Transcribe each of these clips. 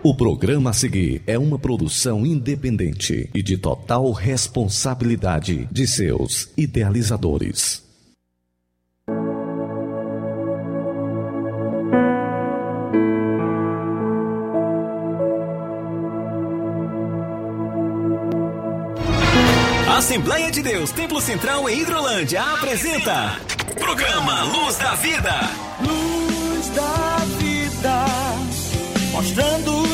O programa a seguir é uma produção independente e de total responsabilidade de seus idealizadores. Assembleia de Deus, Templo Central em Hidrolândia apresenta Programa Luz da Vida. Luz da Vida, mostrando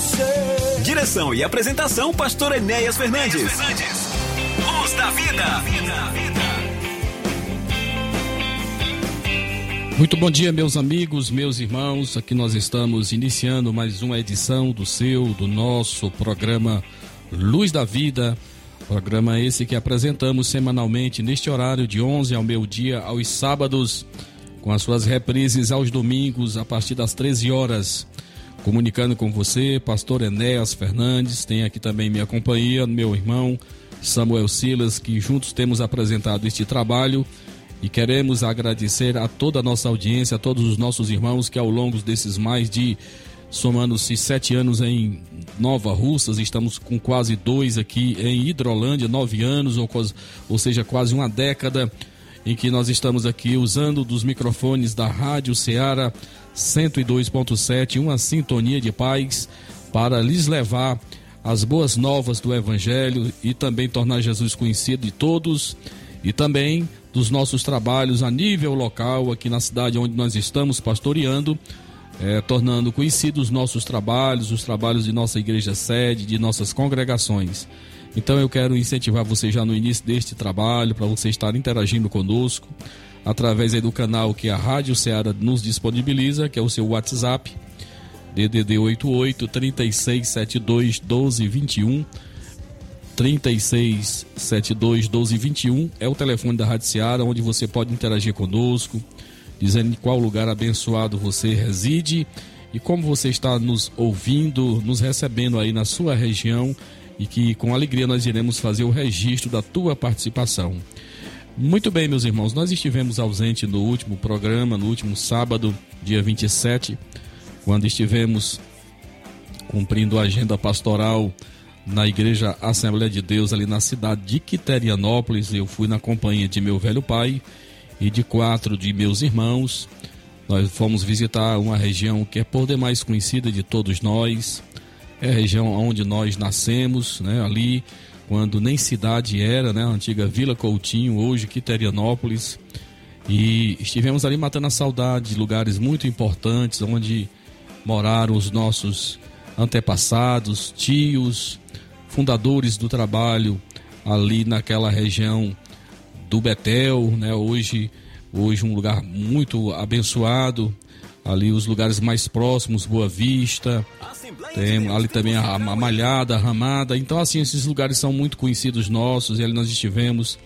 você. Direção e apresentação, Pastor Enéas Fernandes. Luz da Vida. Muito bom dia, meus amigos, meus irmãos. Aqui nós estamos iniciando mais uma edição do seu, do nosso programa Luz da Vida. Programa esse que apresentamos semanalmente neste horário de 11 ao meio-dia aos sábados, com as suas reprises aos domingos a partir das 13 horas. Comunicando com você, pastor Enéas Fernandes, tem aqui também minha companhia, meu irmão Samuel Silas, que juntos temos apresentado este trabalho. E queremos agradecer a toda a nossa audiência, a todos os nossos irmãos que ao longo desses mais de somando-se sete anos em Nova Russas, estamos com quase dois aqui em Hidrolândia, nove anos, ou, ou seja, quase uma década em que nós estamos aqui usando dos microfones da Rádio Ceará 102.7, uma sintonia de paz, para lhes levar as boas novas do Evangelho e também tornar Jesus conhecido de todos e também dos nossos trabalhos a nível local aqui na cidade onde nós estamos pastoreando é, tornando conhecidos os nossos trabalhos, os trabalhos de nossa igreja sede, de nossas congregações. Então eu quero incentivar você já no início deste trabalho, para você estar interagindo conosco, através do canal que a Rádio Ceará nos disponibiliza, que é o seu WhatsApp, DDD 88 3672 1221. 3672 1221 é o telefone da Rádio Ceará, onde você pode interagir conosco, dizendo em qual lugar abençoado você reside e como você está nos ouvindo, nos recebendo aí na sua região e que com alegria nós iremos fazer o registro da tua participação. Muito bem, meus irmãos, nós estivemos ausente no último programa, no último sábado, dia 27, quando estivemos cumprindo a agenda pastoral na Igreja Assembleia de Deus ali na cidade de Quiterianópolis. Eu fui na companhia de meu velho pai e de quatro de meus irmãos. Nós fomos visitar uma região que é por demais conhecida de todos nós. É a região onde nós nascemos, né? Ali, quando nem cidade era, né? A antiga Vila Coutinho, hoje Quiterianópolis. E estivemos ali matando a saudade de lugares muito importantes onde moraram os nossos antepassados, tios, fundadores do trabalho ali naquela região do Betel, né? Hoje, hoje um lugar muito abençoado. Ali os lugares mais próximos, Boa Vista, tem ali também a, a Malhada, a Ramada. Então, assim, esses lugares são muito conhecidos nossos e ali nós estivemos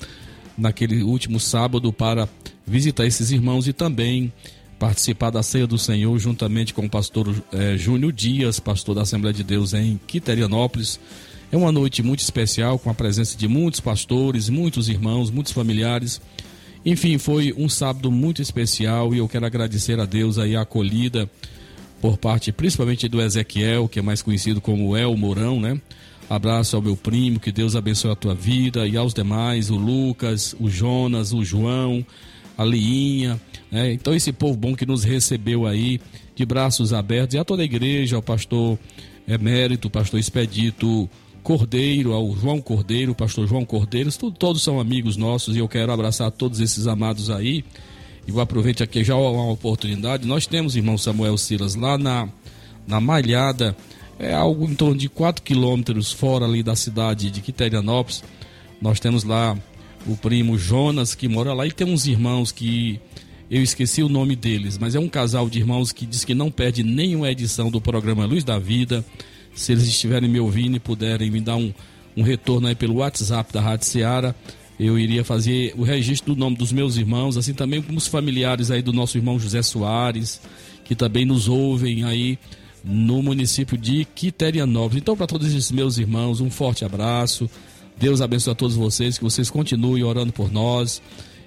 naquele último sábado para visitar esses irmãos e também participar da ceia do Senhor juntamente com o pastor eh, Júnior Dias, pastor da Assembleia de Deus em Quiterianópolis. É uma noite muito especial com a presença de muitos pastores, muitos irmãos, muitos familiares. Enfim, foi um sábado muito especial e eu quero agradecer a Deus aí a acolhida por parte principalmente do Ezequiel, que é mais conhecido como El Mourão, né? Abraço ao meu primo, que Deus abençoe a tua vida e aos demais, o Lucas, o Jonas, o João, a Liinha, né? Então esse povo bom que nos recebeu aí de braços abertos e a toda a igreja, ao pastor emérito, pastor Expedito Cordeiro, ao João Cordeiro, pastor João Cordeiro, todos são amigos nossos e eu quero abraçar todos esses amados aí. E vou aproveitar aqui já uma oportunidade. Nós temos, irmão Samuel Silas, lá na, na Malhada, é algo em torno de 4 quilômetros fora ali da cidade de Quiterianópolis. Nós temos lá o primo Jonas que mora lá e tem uns irmãos que eu esqueci o nome deles, mas é um casal de irmãos que diz que não perde nenhuma edição do programa Luz da Vida se eles estiverem me ouvindo e puderem me dar um, um retorno aí pelo WhatsApp da Rádio Seara, eu iria fazer o registro do nome dos meus irmãos, assim também como os familiares aí do nosso irmão José Soares, que também nos ouvem aí no município de Quiterianópolis. Então, para todos esses meus irmãos, um forte abraço. Deus abençoe a todos vocês, que vocês continuem orando por nós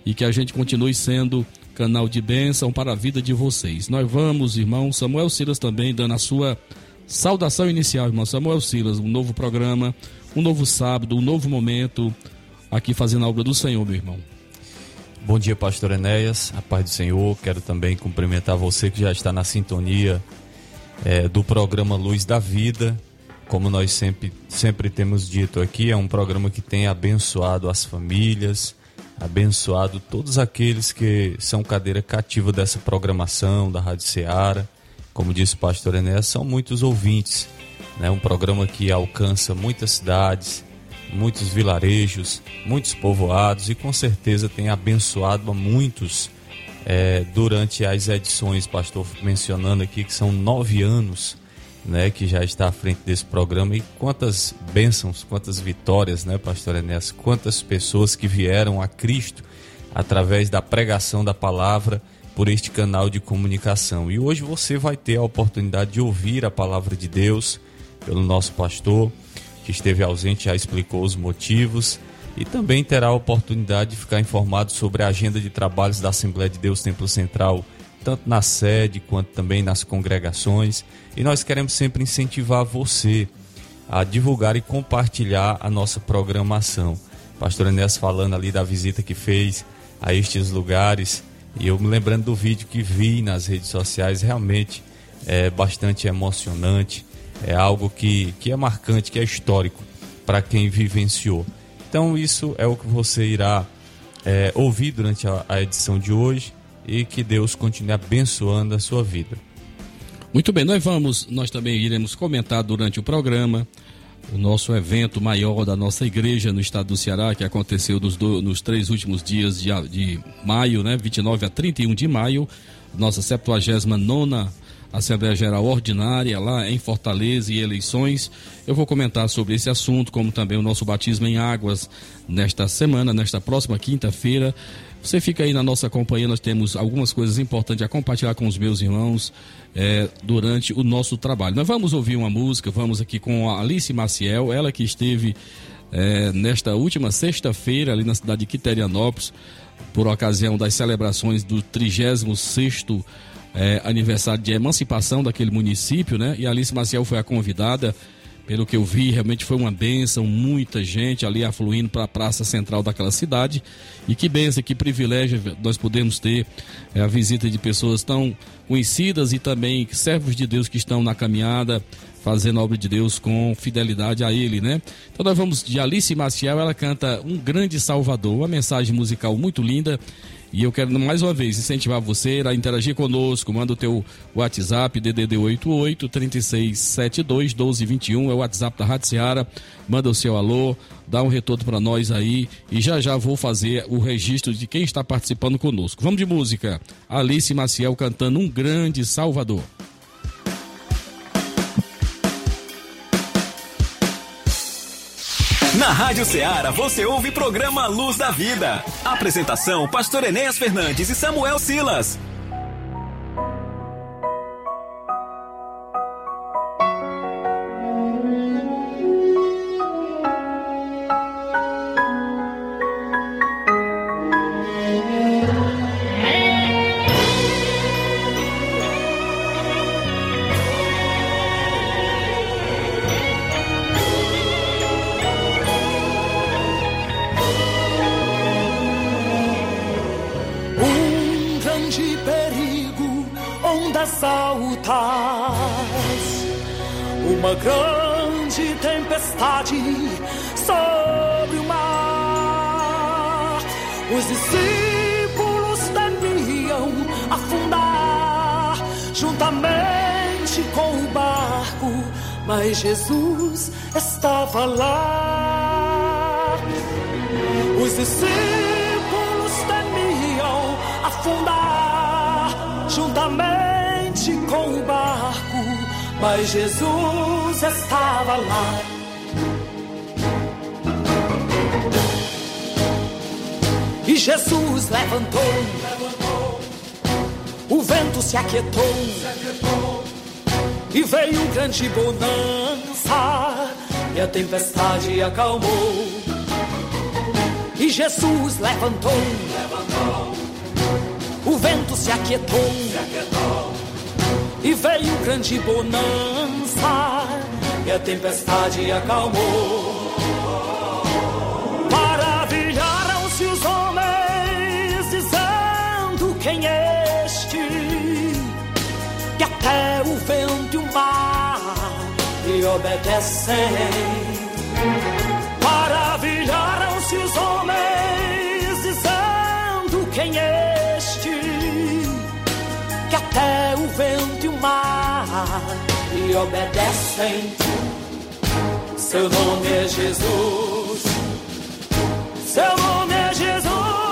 e que a gente continue sendo canal de bênção para a vida de vocês. Nós vamos, irmão Samuel Silas também dando a sua saudação inicial, irmão Samuel Silas, um novo programa, um novo sábado, um novo momento aqui fazendo a obra do Senhor, meu irmão. Bom dia, pastor Enéas, a paz do Senhor. Quero também cumprimentar você que já está na sintonia é, do programa Luz da Vida. Como nós sempre, sempre temos dito aqui, é um programa que tem abençoado as famílias, abençoado todos aqueles que são cadeira cativa dessa programação da Rádio Ceará. Como disse o pastor Enéas, são muitos ouvintes. Né? Um programa que alcança muitas cidades, muitos vilarejos, muitos povoados e com certeza tem abençoado a muitos é, durante as edições, pastor mencionando aqui que são nove anos né, que já está à frente desse programa e quantas bênçãos, quantas vitórias, né, pastor Enéas, quantas pessoas que vieram a Cristo através da pregação da palavra por este canal de comunicação. E hoje você vai ter a oportunidade de ouvir a palavra de Deus pelo nosso pastor, que esteve ausente, já explicou os motivos, e também terá a oportunidade de ficar informado sobre a agenda de trabalhos da Assembleia de Deus Templo Central tanto na sede quanto também nas congregações. E nós queremos sempre incentivar você a divulgar e compartilhar a nossa programação. Pastor Enéas falando ali da visita que fez a estes lugares, e eu me lembrando do vídeo que vi nas redes sociais, realmente é bastante emocionante, é algo que, que é marcante, que é histórico para quem vivenciou. Então, isso é o que você irá é, ouvir durante a, a edição de hoje e que Deus continue abençoando a sua vida. Muito bem, nós vamos, nós também iremos comentar durante o programa o nosso evento maior da nossa igreja no estado do Ceará, que aconteceu nos, do, nos três últimos dias de, de maio, né, 29 a 31 de maio, nossa 79 Assembleia Geral Ordinária lá em Fortaleza e eleições. Eu vou comentar sobre esse assunto, como também o nosso batismo em águas nesta semana, nesta próxima quinta-feira. Você fica aí na nossa companhia, nós temos algumas coisas importantes a compartilhar com os meus irmãos é, durante o nosso trabalho. Nós vamos ouvir uma música, vamos aqui com a Alice Maciel, ela que esteve é, nesta última sexta-feira ali na cidade de Quiterianópolis, por ocasião das celebrações do 36 é, aniversário de emancipação daquele município, né? E a Alice Maciel foi a convidada pelo que eu vi, realmente foi uma benção, muita gente ali afluindo para a praça central daquela cidade. E que benção, que privilégio nós podemos ter é, a visita de pessoas tão conhecidas e também servos de Deus que estão na caminhada, fazendo a obra de Deus com fidelidade a Ele, né? Então nós vamos de Alice Maciel, ela canta Um Grande Salvador, uma mensagem musical muito linda e eu quero mais uma vez incentivar você a interagir conosco. Manda o teu WhatsApp, DDD 88 3672 1221, é o WhatsApp da Rádio Seara. Manda o seu alô, dá um retorno para nós aí e já já vou fazer o registro de quem está participando conosco. Vamos de música. Alice Maciel cantando Um Grande Salvador. Na Rádio Ceará você ouve programa Luz da Vida. Apresentação: Pastor Enéas Fernandes e Samuel Silas. Uma grande tempestade sobre o mar. Os discípulos temiam afundar juntamente com o barco, mas Jesus estava lá. Os discípulos temiam afundar juntamente com o barco mas Jesus estava lá. E Jesus levantou, o vento se aquietou, e veio grande bonança, e a tempestade acalmou. E Jesus levantou, o o vento se aquietou, se aquietou. E veio grande bonança e a tempestade acalmou. Maravilharam-se os homens dizendo quem é este que até o vento e o mar lhe obedecem. Maravilharam-se os homens dizendo quem é este que até o vento mar lhe obedecem. Seu nome é Jesus. Seu nome é Jesus.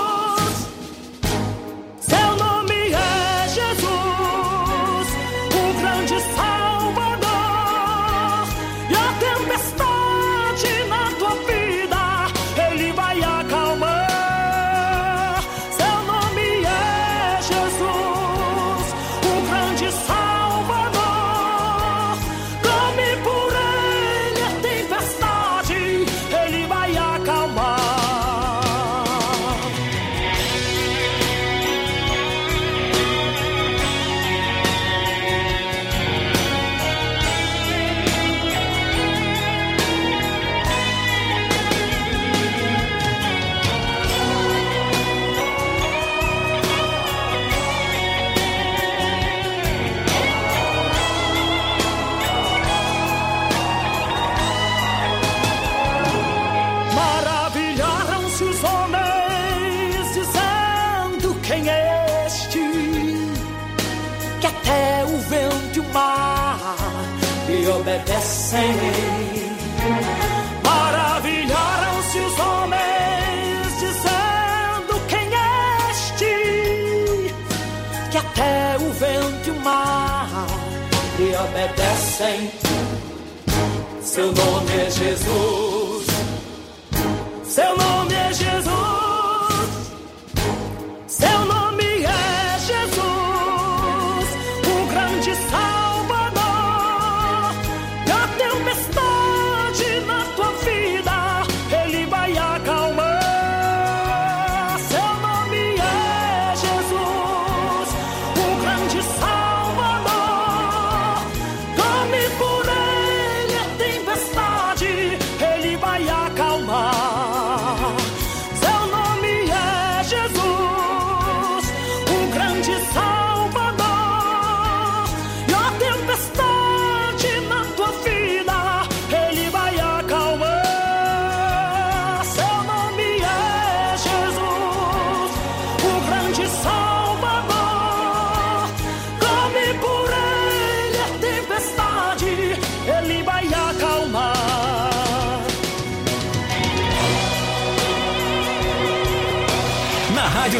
Obedecem. Maravilharam-se os homens dizendo quem é este que até o vento e o mar lhe obedecem. Seu nome é Jesus. Seu nome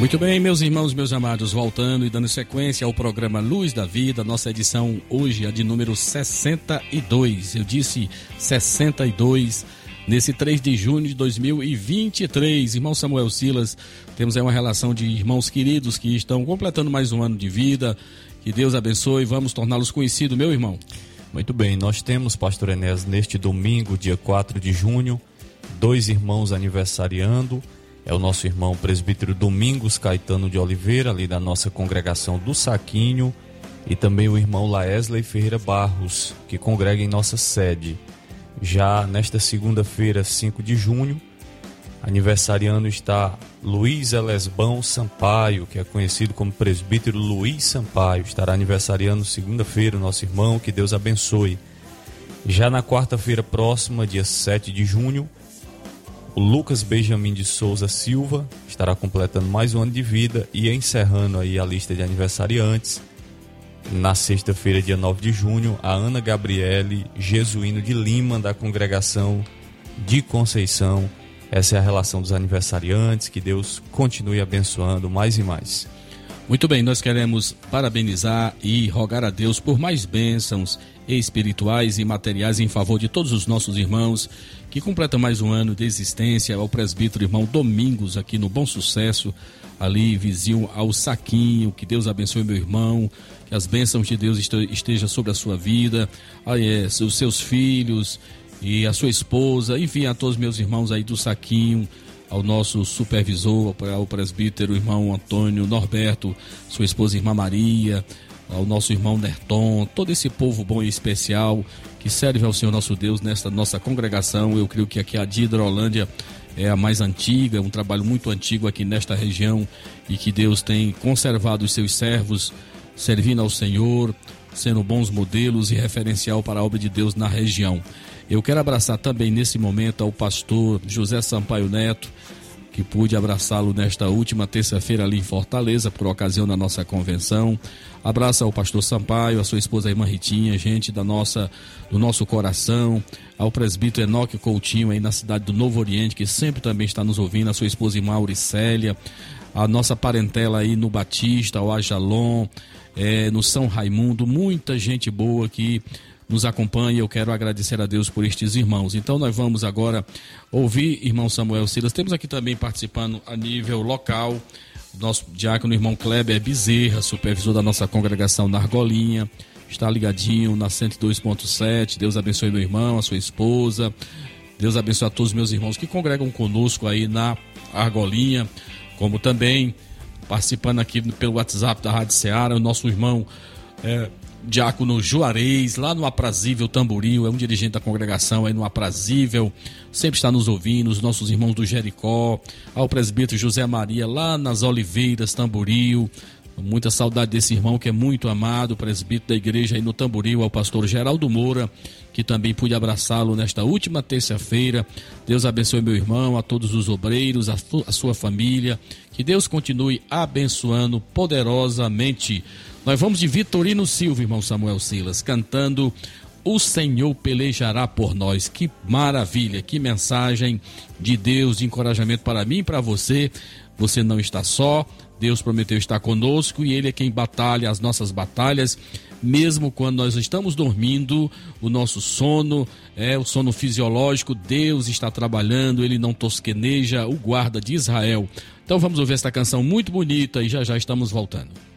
Muito bem, meus irmãos, meus amados, voltando e dando sequência ao programa Luz da Vida, nossa edição hoje é de número 62. Eu disse 62 nesse 3 de junho de 2023. Irmão Samuel Silas, temos aí uma relação de irmãos queridos que estão completando mais um ano de vida. Que Deus abençoe, vamos torná-los conhecidos, meu irmão. Muito bem, nós temos, Pastor Enéas, neste domingo, dia 4 de junho, dois irmãos aniversariando. É o nosso irmão presbítero Domingos Caetano de Oliveira, ali da nossa congregação do Saquinho, e também o irmão Laesley Ferreira Barros, que congrega em nossa sede. Já nesta segunda-feira, 5 de junho, aniversariando está Luiz Elesbão Sampaio, que é conhecido como presbítero Luiz Sampaio. Estará aniversariando segunda-feira, nosso irmão, que Deus abençoe. Já na quarta-feira próxima, dia 7 de junho, o Lucas Benjamin de Souza Silva estará completando mais um ano de vida e encerrando aí a lista de aniversariantes. Na sexta-feira, dia 9 de junho, a Ana Gabriele Jesuíno de Lima, da congregação de Conceição. Essa é a relação dos aniversariantes. Que Deus continue abençoando mais e mais. Muito bem, nós queremos parabenizar e rogar a Deus por mais bênçãos espirituais e materiais em favor de todos os nossos irmãos que completam mais um ano de existência, ao presbítero irmão Domingos aqui no Bom Sucesso, ali vizinho ao Saquinho, que Deus abençoe meu irmão, que as bênçãos de Deus estejam sobre a sua vida, é, os seus filhos e a sua esposa, enfim, a todos meus irmãos aí do Saquinho, ao nosso supervisor, ao presbítero irmão Antônio Norberto, sua esposa irmã Maria, ao nosso irmão Nerton, todo esse povo bom e especial que serve ao Senhor nosso Deus nesta nossa congregação. Eu creio que aqui a de é a mais antiga, um trabalho muito antigo aqui nesta região e que Deus tem conservado os seus servos servindo ao Senhor, sendo bons modelos e referencial para a obra de Deus na região. Eu quero abraçar também nesse momento ao pastor José Sampaio Neto, que pude abraçá-lo nesta última terça-feira ali em Fortaleza, por ocasião da nossa convenção. Abraça ao pastor Sampaio, a sua esposa a irmã Ritinha, gente da nossa, do nosso coração, ao presbítero Enoque Coutinho aí na cidade do Novo Oriente, que sempre também está nos ouvindo, a sua esposa irmã Auricélia, a nossa parentela aí no Batista, ao Ajalon, é, no São Raimundo, muita gente boa que nos acompanha. Eu quero agradecer a Deus por estes irmãos. Então nós vamos agora ouvir irmão Samuel Silas. Temos aqui também participando a nível local nosso diácono irmão Kleber Bezerra, supervisor da nossa congregação na Argolinha. Está ligadinho na 102.7. Deus abençoe meu irmão, a sua esposa. Deus abençoe a todos os meus irmãos que congregam conosco aí na Argolinha, como também participando aqui pelo WhatsApp da Rádio Ceará, o nosso irmão é, Diácono Juarez, lá no Aprazível Tamboril, é um dirigente da congregação aí no Aprazível, sempre está nos ouvindo, os nossos irmãos do Jericó, ao presbítero José Maria, lá nas Oliveiras, Tamboril, muita saudade desse irmão que é muito amado, presbítero da igreja aí no Tamboril, ao pastor Geraldo Moura, que também pude abraçá-lo nesta última terça-feira. Deus abençoe meu irmão, a todos os obreiros, a, a sua família, que Deus continue abençoando poderosamente. Nós vamos de Vitorino Silva, irmão Samuel Silas, cantando O Senhor pelejará por nós. Que maravilha, que mensagem de Deus, de encorajamento para mim e para você. Você não está só, Deus prometeu estar conosco e Ele é quem batalha as nossas batalhas, mesmo quando nós estamos dormindo, o nosso sono é o sono fisiológico, Deus está trabalhando, Ele não tosqueneja, o guarda de Israel. Então vamos ouvir esta canção muito bonita e já já estamos voltando.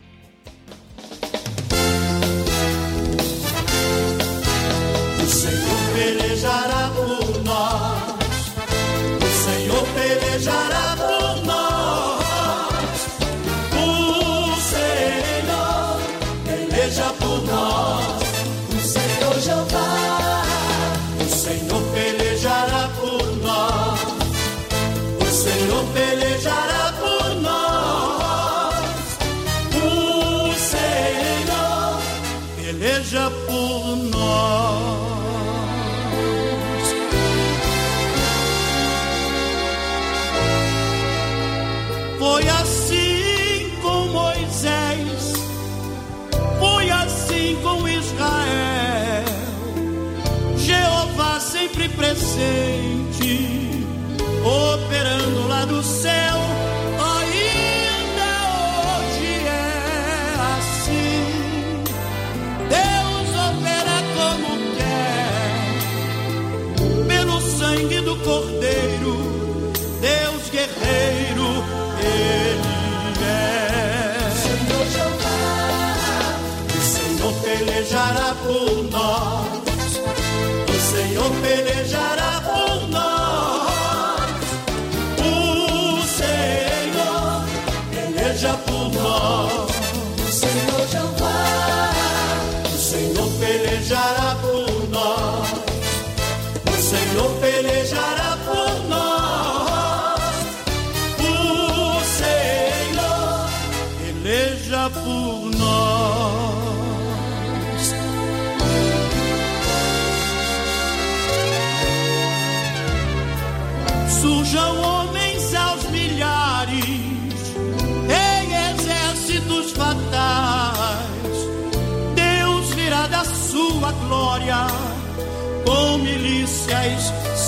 Presente, operando lá do céu. Ainda hoje é assim. Deus opera como quer, pelo sangue do Cordeiro. Deus guerreiro, Ele é. Senhor Jeová, o Senhor pelejará por nós. Senhor pelejará peleja por nós. O Senhor Jeová, o Senhor pelejará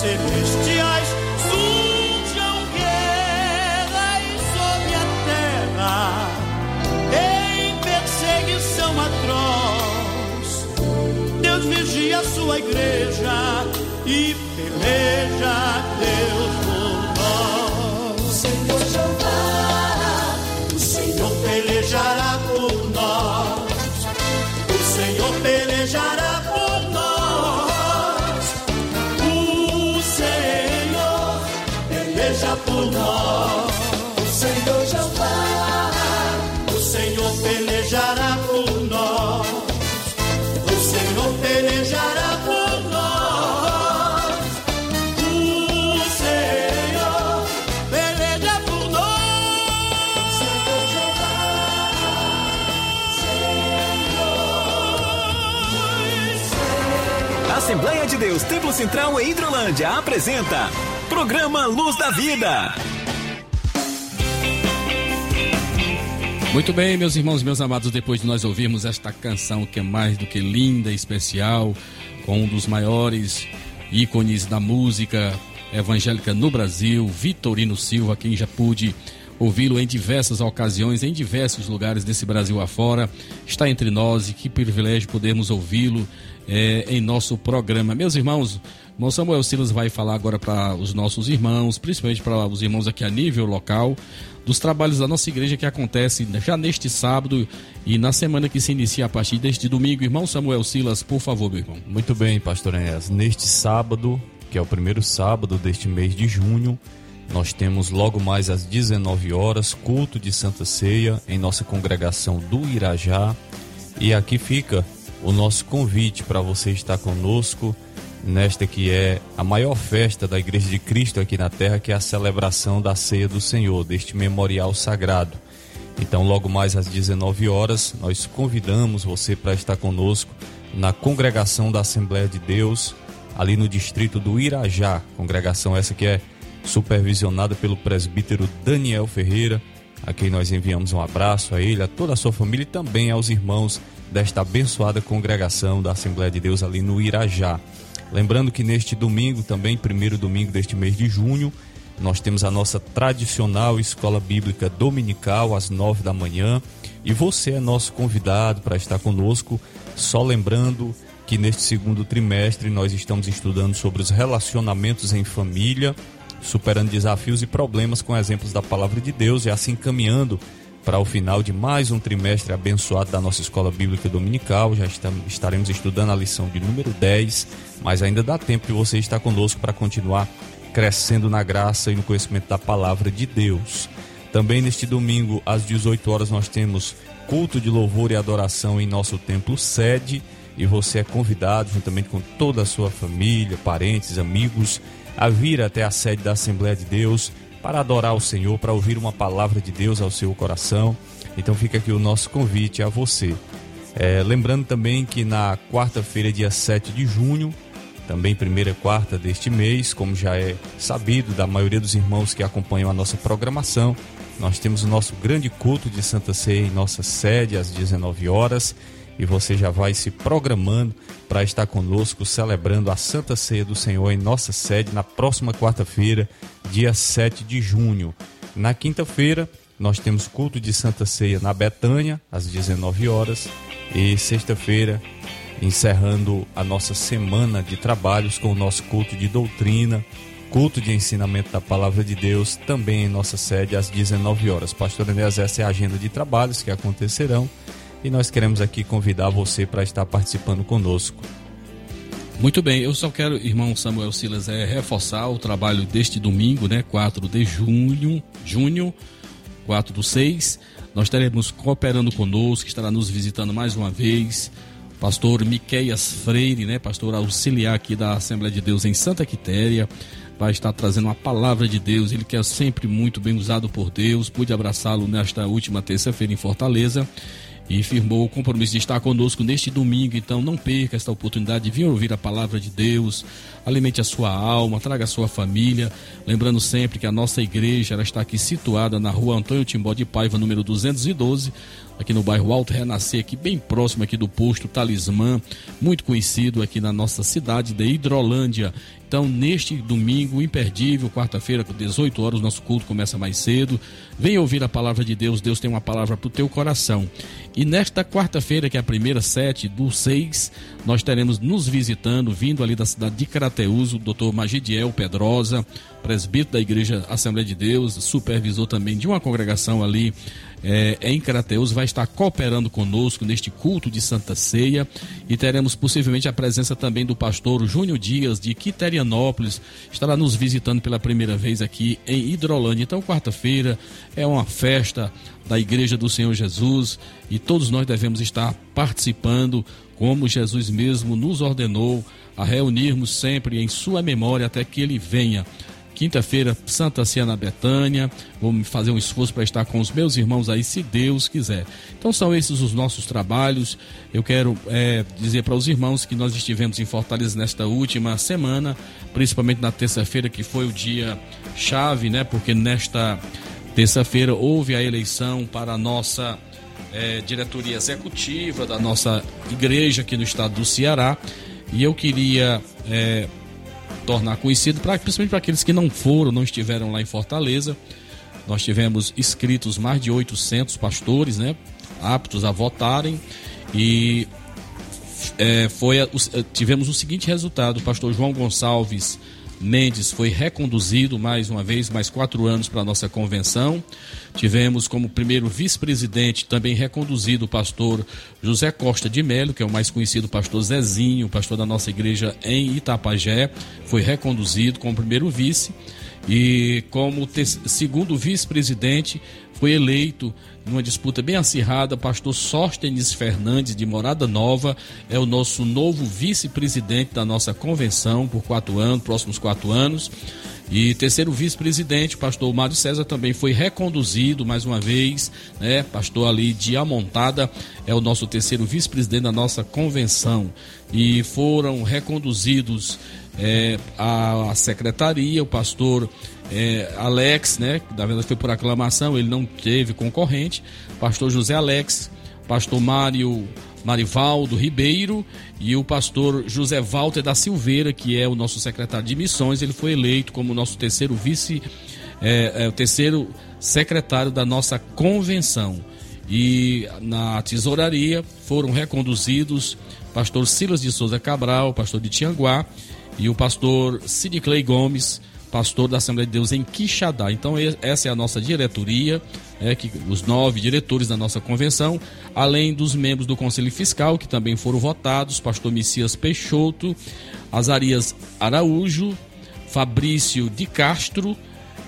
celestiais surjam guerras sobre a terra em perseguição atroz. Deus vigia a sua igreja e peleja. Central em Hidrolândia apresenta Programa Luz da Vida. Muito bem, meus irmãos, meus amados, depois de nós ouvirmos esta canção que é mais do que linda e especial, com um dos maiores ícones da música evangélica no Brasil, Vitorino Silva, quem já pude ouvi-lo em diversas ocasiões, em diversos lugares desse Brasil afora, está entre nós e que privilégio podermos ouvi-lo eh, em nosso programa. Meus irmãos, irmão Samuel Silas vai falar agora para os nossos irmãos, principalmente para os irmãos aqui a nível local, dos trabalhos da nossa igreja que acontece já neste sábado e na semana que se inicia a partir deste domingo. Irmão Samuel Silas, por favor, meu irmão. Muito bem, pastor Enéas. Neste sábado, que é o primeiro sábado deste mês de junho, nós temos logo mais às 19 horas culto de Santa Ceia em nossa congregação do Irajá. E aqui fica o nosso convite para você estar conosco nesta que é a maior festa da Igreja de Cristo aqui na Terra, que é a celebração da Ceia do Senhor, deste memorial sagrado. Então, logo mais às 19 horas, nós convidamos você para estar conosco na congregação da Assembleia de Deus, ali no distrito do Irajá. Congregação essa que é supervisionada pelo presbítero Daniel Ferreira, a quem nós enviamos um abraço a ele, a toda a sua família e também aos irmãos desta abençoada congregação da Assembleia de Deus ali no Irajá. Lembrando que neste domingo, também primeiro domingo deste mês de junho, nós temos a nossa tradicional escola bíblica dominical às nove da manhã e você é nosso convidado para estar conosco. Só lembrando que neste segundo trimestre nós estamos estudando sobre os relacionamentos em família, superando desafios e problemas com exemplos da palavra de Deus e assim caminhando para o final de mais um trimestre abençoado da nossa escola bíblica dominical. Já estaremos estudando a lição de número 10, mas ainda dá tempo de você estar conosco para continuar crescendo na graça e no conhecimento da palavra de Deus. Também neste domingo, às 18 horas, nós temos culto de louvor e adoração em nosso templo sede. E você é convidado, juntamente com toda a sua família, parentes, amigos, a vir até a sede da Assembleia de Deus para adorar o Senhor, para ouvir uma palavra de Deus ao seu coração. Então fica aqui o nosso convite a você. É, lembrando também que na quarta-feira, dia 7 de junho, também primeira quarta deste mês, como já é sabido da maioria dos irmãos que acompanham a nossa programação, nós temos o nosso grande culto de Santa Ceia em nossa sede às 19 horas e você já vai se programando para estar conosco celebrando a Santa Ceia do Senhor em nossa sede na próxima quarta-feira, dia 7 de junho. Na quinta-feira, nós temos culto de Santa Ceia na Betânia, às 19 horas, e sexta-feira, encerrando a nossa semana de trabalhos com o nosso culto de doutrina, culto de ensinamento da palavra de Deus, também em nossa sede às 19 horas. Pastor Enéas, essa é a agenda de trabalhos que acontecerão e nós queremos aqui convidar você para estar participando conosco. Muito bem, eu só quero, irmão Samuel Silas, é, reforçar o trabalho deste domingo, né? 4 de junho, junho, 4 do 6. Nós teremos cooperando conosco, estará nos visitando mais uma vez. Pastor Miqueias Freire, né? Pastor auxiliar aqui da Assembleia de Deus em Santa Quitéria. Vai estar trazendo uma palavra de Deus. Ele que é sempre muito bem usado por Deus. Pude abraçá-lo nesta última terça-feira em Fortaleza e firmou o compromisso de estar conosco neste domingo. Então não perca esta oportunidade de vir ouvir a palavra de Deus, alimente a sua alma, traga a sua família. Lembrando sempre que a nossa igreja ela está aqui situada na rua Antônio Timbó de Paiva, número 212, aqui no bairro Alto Renascer, aqui bem próximo aqui do posto Talismã, muito conhecido aqui na nossa cidade de Hidrolândia. Então, neste domingo imperdível, quarta-feira, 18 horas, nosso culto começa mais cedo. Venha ouvir a palavra de Deus, Deus tem uma palavra para o teu coração. E nesta quarta-feira, que é a primeira sete do seis, nós teremos nos visitando, vindo ali da cidade de Crateus, o doutor Magidiel Pedrosa, presbítero da Igreja Assembleia de Deus, supervisor também de uma congregação ali é, em Crateus, vai estar cooperando conosco neste culto de Santa Ceia e teremos possivelmente a presença também do pastor Júnior Dias de Quiterianópolis, estará nos visitando pela primeira vez aqui em Hidrolândia. Então, quarta-feira é uma festa da Igreja do Senhor Jesus e todos nós devemos estar participando, como Jesus mesmo nos ordenou a reunirmos sempre em Sua memória até que Ele venha. Quinta-feira, Santa Ceia na Betânia. Vou fazer um esforço para estar com os meus irmãos aí, se Deus quiser. Então são esses os nossos trabalhos. Eu quero é, dizer para os irmãos que nós estivemos em Fortaleza nesta última semana, principalmente na terça-feira, que foi o dia chave, né? Porque nesta terça-feira houve a eleição para a nossa é, diretoria executiva da nossa igreja aqui no estado do Ceará. E eu queria é, tornar conhecido, pra, principalmente para aqueles que não foram, não estiveram lá em Fortaleza. Nós tivemos inscritos mais de 800 pastores, né, aptos a votarem e é, foi tivemos o seguinte resultado: o pastor João Gonçalves Mendes foi reconduzido mais uma vez, mais quatro anos para a nossa convenção. Tivemos como primeiro vice-presidente também reconduzido o pastor José Costa de Melo, que é o mais conhecido pastor Zezinho, pastor da nossa igreja em Itapajé, foi reconduzido como primeiro vice. E como segundo vice-presidente foi eleito numa disputa bem acirrada, pastor Sóstenes Fernandes de Morada Nova é o nosso novo vice-presidente da nossa convenção por quatro anos, próximos quatro anos. E terceiro vice-presidente, pastor Mário César, também foi reconduzido mais uma vez, né? Pastor ali de Amontada é o nosso terceiro vice-presidente da nossa convenção. E foram reconduzidos é, a, a, secretaria, o pastor é, Alex, né? Da verdade foi por aclamação, ele não teve concorrente. Pastor José Alex, pastor Mário Marivaldo Ribeiro e o pastor José Walter da Silveira, que é o nosso secretário de missões, ele foi eleito como nosso terceiro vice, é, é, o terceiro secretário da nossa convenção. E na tesouraria foram reconduzidos pastor Silas de Souza Cabral, pastor de Tianguá, e o pastor Sidney Clay Gomes, pastor da Assembleia de Deus em Quixadá. Então, essa é a nossa diretoria, é, que, os nove diretores da nossa convenção, além dos membros do Conselho Fiscal, que também foram votados: pastor Messias Peixoto, Azarias Araújo, Fabrício de Castro.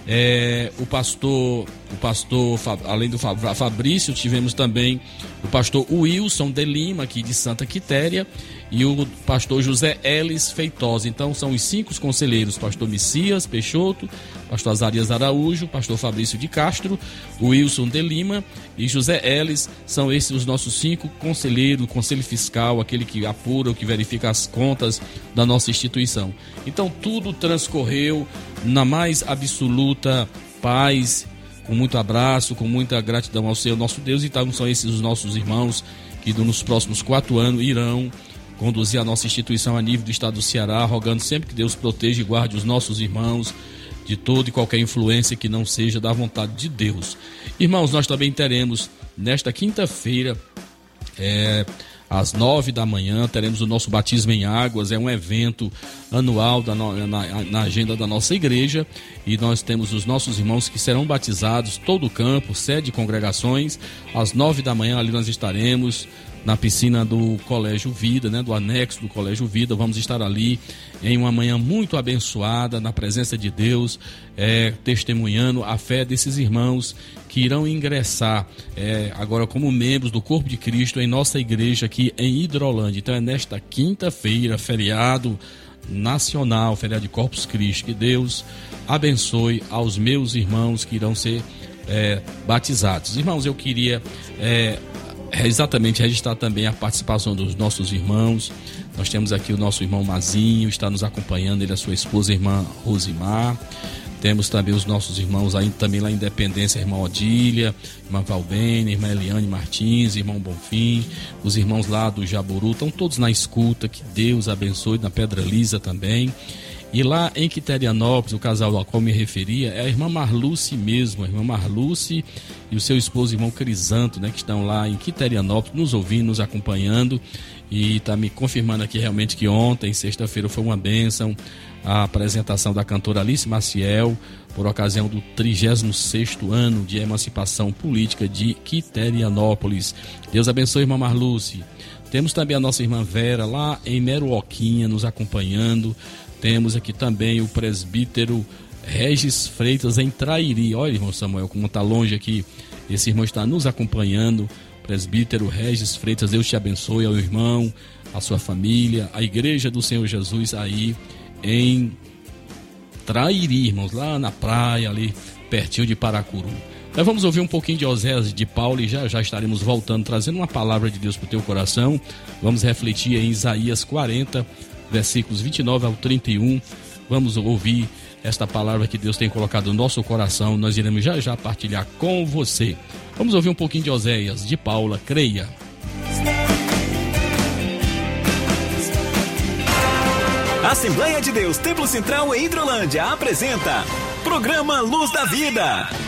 É, o pastor, o pastor, além do Fabrício, tivemos também o pastor Wilson de Lima, aqui de Santa Quitéria, e o pastor José Elis Feitosa. Então são os cinco conselheiros, pastor Messias Peixoto, pastor Azarias Araújo, pastor Fabrício de Castro, Wilson de Lima e José Elis, são esses os nossos cinco conselheiros, o conselho fiscal, aquele que apura, o que verifica as contas da nossa instituição. Então tudo transcorreu na mais absoluta paz, com muito abraço, com muita gratidão ao Senhor nosso Deus. Então são esses os nossos irmãos que nos próximos quatro anos irão conduzir a nossa instituição a nível do estado do Ceará, rogando sempre que Deus proteja e guarde os nossos irmãos de toda e qualquer influência que não seja da vontade de Deus. Irmãos, nós também teremos nesta quinta-feira, é, às nove da manhã, teremos o nosso batismo em águas, é um evento anual da na, na, agenda da nossa igreja. E nós temos os nossos irmãos que serão batizados, todo o campo, sede congregações, às nove da manhã ali nós estaremos na piscina do Colégio Vida, né, do anexo do Colégio Vida. Vamos estar ali em uma manhã muito abençoada, na presença de Deus, é, testemunhando a fé desses irmãos que irão ingressar é, agora como membros do Corpo de Cristo em nossa igreja aqui em Hidrolândia. Então é nesta quinta-feira, feriado nacional, feriado de Corpus Christi. Que Deus abençoe aos meus irmãos que irão ser é, batizados. Irmãos, eu queria é, é exatamente registrar também a participação dos nossos irmãos. Nós temos aqui o nosso irmão Mazinho, está nos acompanhando, ele e a sua esposa, a irmã Rosimar. Temos também os nossos irmãos aí também lá em Independência, irmã Odília, irmã Valbene, irmã Eliane Martins, irmão Bonfim, os irmãos lá do Jaburu, estão todos na escuta, que Deus abençoe, na Pedra Lisa também. E lá em Quiterianópolis, o casal ao qual me referia é a irmã Marluce mesmo, a irmã Marluce e o seu esposo, irmão Crisanto, né, que estão lá em Quiterianópolis, nos ouvindo, nos acompanhando e está me confirmando aqui realmente que ontem, sexta-feira, foi uma bênção a apresentação da cantora Alice Maciel por ocasião do 36º ano de emancipação política de Quiterianópolis. Deus abençoe, irmã Marluce. Temos também a nossa irmã Vera lá em Meruoquinha nos acompanhando. Temos aqui também o presbítero Regis Freitas em Trairi. Olha, irmão Samuel, como está longe aqui. Esse irmão está nos acompanhando. Presbítero Regis Freitas, Deus te abençoe ao irmão, a sua família, a igreja do Senhor Jesus aí em Trairi, irmãos, lá na praia, ali pertinho de Paracuru. Nós vamos ouvir um pouquinho de Oséias de Paulo e já já estaremos voltando, trazendo uma palavra de Deus para o teu coração. Vamos refletir em Isaías 40, versículos 29 ao 31. Vamos ouvir esta palavra que Deus tem colocado no nosso coração. Nós iremos já já partilhar com você. Vamos ouvir um pouquinho de Oséias, de Paula, creia. Assembleia de Deus Templo Central em Hidrolândia apresenta Programa Luz da Vida.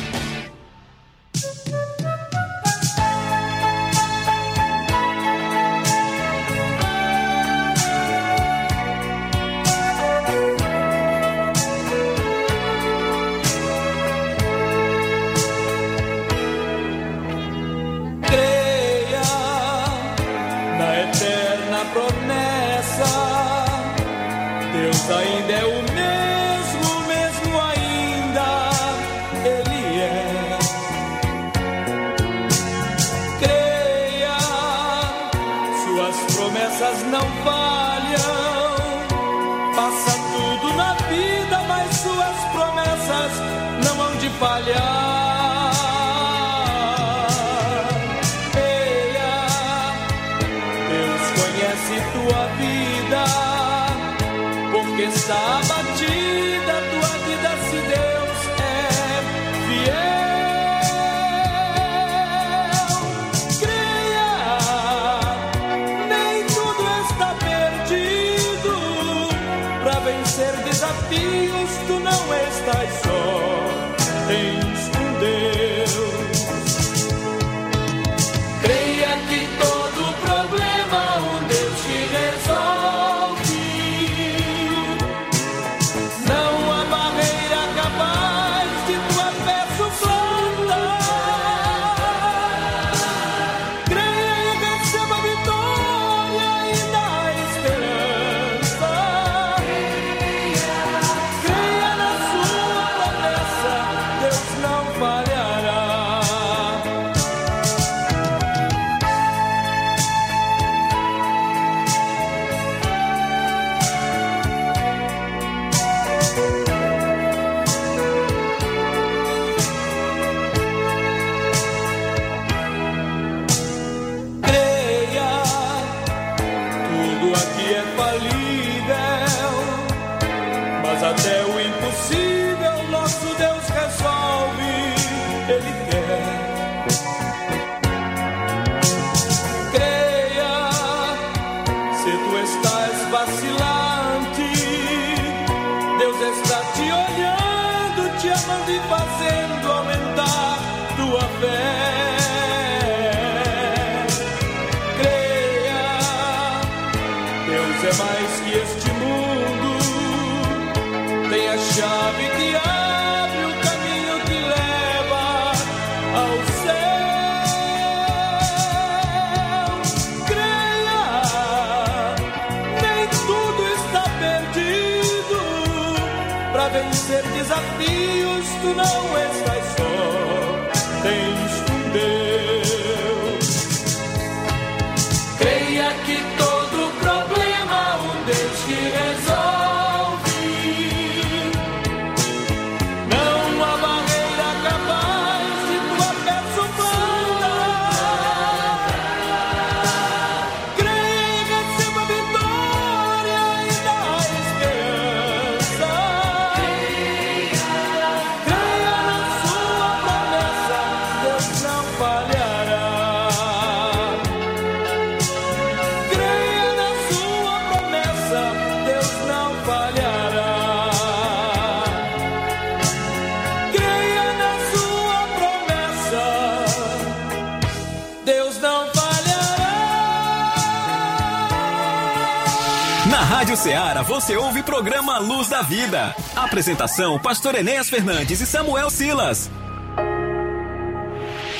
Ceará você ouve programa Luz da Vida. Apresentação: Pastor Enéas Fernandes e Samuel Silas.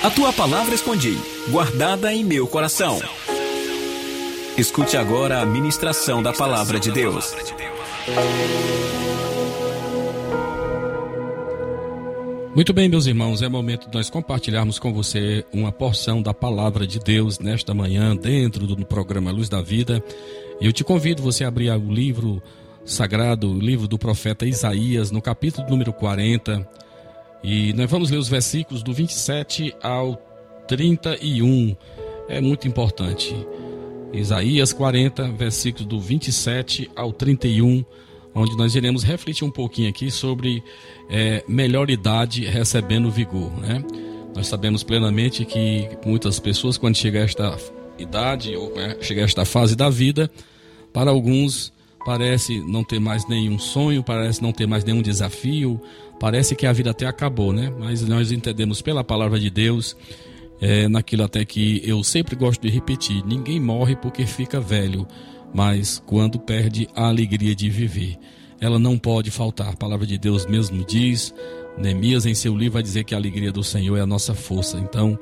A tua palavra escondi, guardada em meu coração. Escute agora a ministração da palavra de Deus. Muito bem, meus irmãos, é momento de nós compartilharmos com você uma porção da palavra de Deus nesta manhã, dentro do programa Luz da Vida. E eu te convido você a abrir o livro sagrado, o livro do profeta Isaías, no capítulo número 40. E nós vamos ler os versículos do 27 ao 31. É muito importante. Isaías 40, versículos do 27 ao 31, onde nós iremos refletir um pouquinho aqui sobre é, melhor idade recebendo vigor. Né? Nós sabemos plenamente que muitas pessoas, quando chegam a esta idade ou chega a esta fase da vida, para alguns parece não ter mais nenhum sonho, parece não ter mais nenhum desafio, parece que a vida até acabou, né? Mas nós entendemos pela palavra de Deus, é, naquilo até que eu sempre gosto de repetir: ninguém morre porque fica velho, mas quando perde a alegria de viver. Ela não pode faltar. A palavra de Deus mesmo diz Neemias, em seu livro, vai dizer que a alegria do Senhor é a nossa força. Então,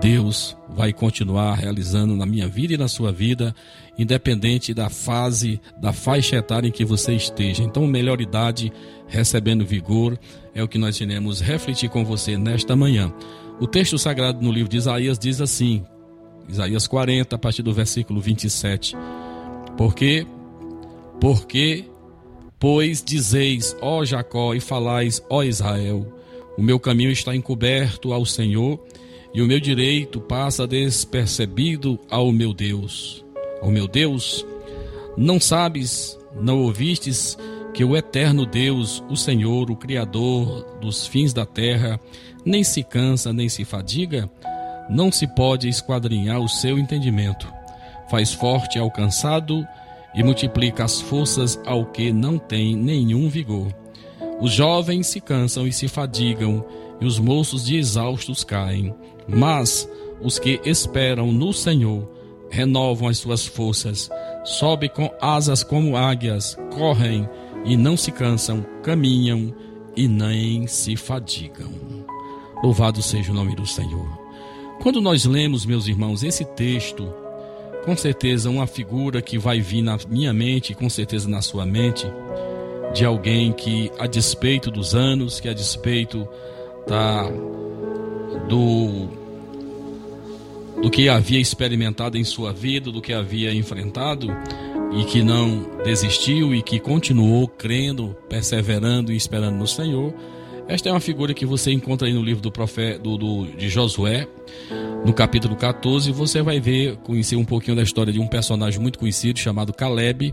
Deus vai continuar realizando na minha vida e na sua vida, independente da fase, da faixa etária em que você esteja. Então, melhor idade, recebendo vigor, é o que nós iremos refletir com você nesta manhã. O texto sagrado no livro de Isaías diz assim, Isaías 40, a partir do versículo 27. Porque, porque Pois dizeis, ó Jacó, e falais, ó Israel: o meu caminho está encoberto ao Senhor, e o meu direito passa despercebido ao meu Deus. Ao meu Deus, não sabes, não ouvistes que o eterno Deus, o Senhor, o Criador dos fins da terra, nem se cansa, nem se fadiga? Não se pode esquadrinhar o seu entendimento. Faz forte ao cansado e multiplica as forças ao que não tem nenhum vigor. Os jovens se cansam e se fadigam, e os moços de exaustos caem. Mas os que esperam no Senhor renovam as suas forças, sobem com asas como águias, correm e não se cansam, caminham e nem se fadigam. Louvado seja o nome do Senhor. Quando nós lemos, meus irmãos, esse texto, com certeza uma figura que vai vir na minha mente, com certeza na sua mente, de alguém que, a despeito dos anos, que a despeito da, do, do que havia experimentado em sua vida, do que havia enfrentado, e que não desistiu e que continuou crendo, perseverando e esperando no Senhor. Esta é uma figura que você encontra aí no livro do profeta do, do, de Josué, no capítulo 14, você vai ver, conhecer um pouquinho da história de um personagem muito conhecido chamado Caleb.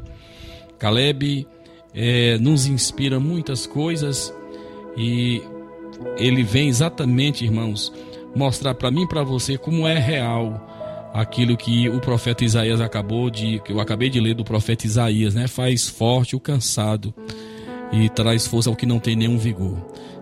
Caleb é, nos inspira muitas coisas e ele vem exatamente, irmãos, mostrar para mim e para você como é real aquilo que o profeta Isaías acabou de, que eu acabei de ler do profeta Isaías, né? Faz forte o cansado e traz força ao que não tem nenhum vigor.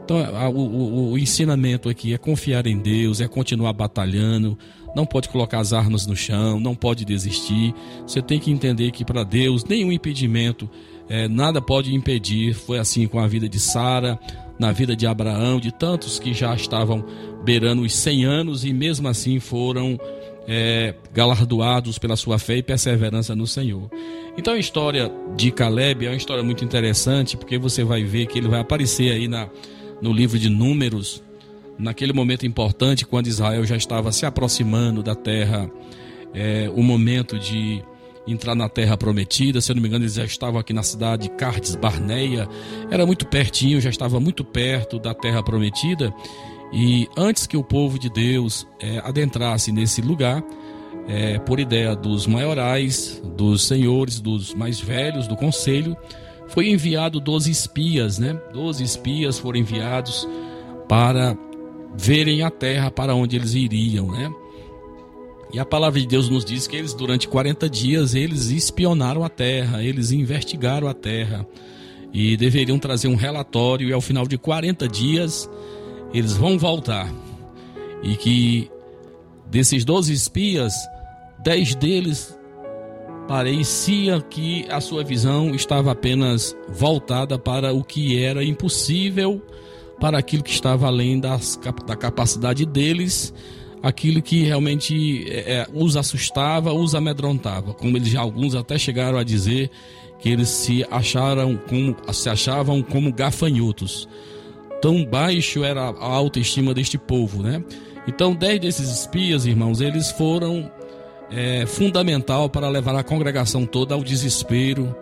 Então, a, o, o, ensinamento aqui é confiar em Deus, é continuar batalhando, não pode colocar as armas no chão, não pode desistir. Você tem que entender que para Deus nenhum impedimento, é, nada pode impedir. Foi assim com a vida de Sara, na vida de Abraão, de tantos que já estavam beirando os 100 anos e mesmo assim foram é, galardoados pela sua fé e perseverança no Senhor. Então a história de Caleb é uma história muito interessante, porque você vai ver que ele vai aparecer aí na no livro de Números, naquele momento importante, quando Israel já estava se aproximando da terra, é, o momento de entrar na terra prometida. Se eu não me engano, eles já estavam aqui na cidade de Cartes Barneia, era muito pertinho, já estava muito perto da terra prometida. E antes que o povo de Deus é, adentrasse nesse lugar, é, por ideia dos maiorais, dos senhores, dos mais velhos do conselho, foi enviado 12 espias, né? 12 espias foram enviados para verem a terra para onde eles iriam, né? E a palavra de Deus nos diz que eles durante 40 dias eles espionaram a terra, eles investigaram a terra e deveriam trazer um relatório e ao final de 40 dias eles vão voltar. E que desses 12 espias, 10 deles parecia que a sua visão estava apenas voltada para o que era impossível, para aquilo que estava além das, da capacidade deles, aquilo que realmente é, os assustava, os amedrontava, como eles alguns até chegaram a dizer que eles se acharam como se achavam como gafanhotos. Tão baixo era a autoestima deste povo, né? Então, dez desses espias, irmãos, eles foram é, fundamental para levar a congregação toda ao desespero,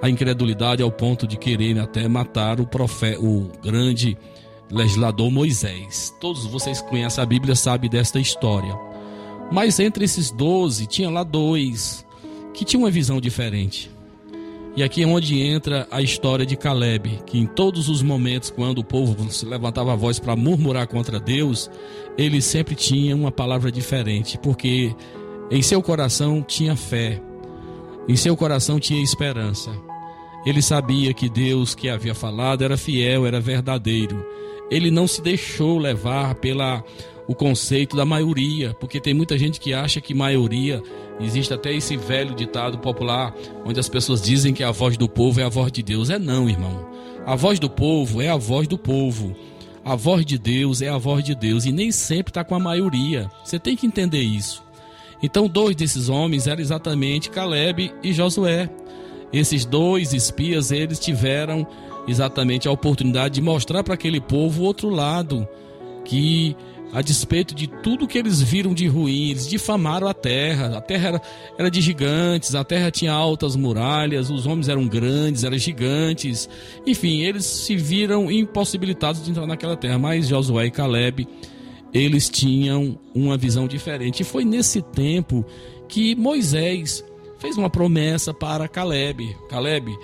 à incredulidade, ao ponto de quererem até matar o profeta, o grande legislador Moisés. Todos vocês que conhecem a Bíblia sabem desta história. Mas entre esses doze, tinha lá dois que tinham uma visão diferente. E aqui é onde entra a história de Caleb, que em todos os momentos, quando o povo se levantava a voz para murmurar contra Deus, ele sempre tinha uma palavra diferente, porque em seu coração tinha fé, em seu coração tinha esperança. Ele sabia que Deus que havia falado era fiel, era verdadeiro. Ele não se deixou levar pela o conceito da maioria, porque tem muita gente que acha que maioria existe até esse velho ditado popular onde as pessoas dizem que a voz do povo é a voz de Deus. É não, irmão. A voz do povo é a voz do povo. A voz de Deus é a voz de Deus e nem sempre está com a maioria. Você tem que entender isso. Então, dois desses homens eram exatamente Caleb e Josué. Esses dois espias, eles tiveram exatamente a oportunidade de mostrar para aquele povo o outro lado, que a despeito de tudo que eles viram de ruim, eles difamaram a terra. A terra era, era de gigantes, a terra tinha altas muralhas, os homens eram grandes, eram gigantes. Enfim, eles se viram impossibilitados de entrar naquela terra. Mas Josué e Caleb eles tinham uma visão diferente. E foi nesse tempo que Moisés fez uma promessa para Caleb. Caleb,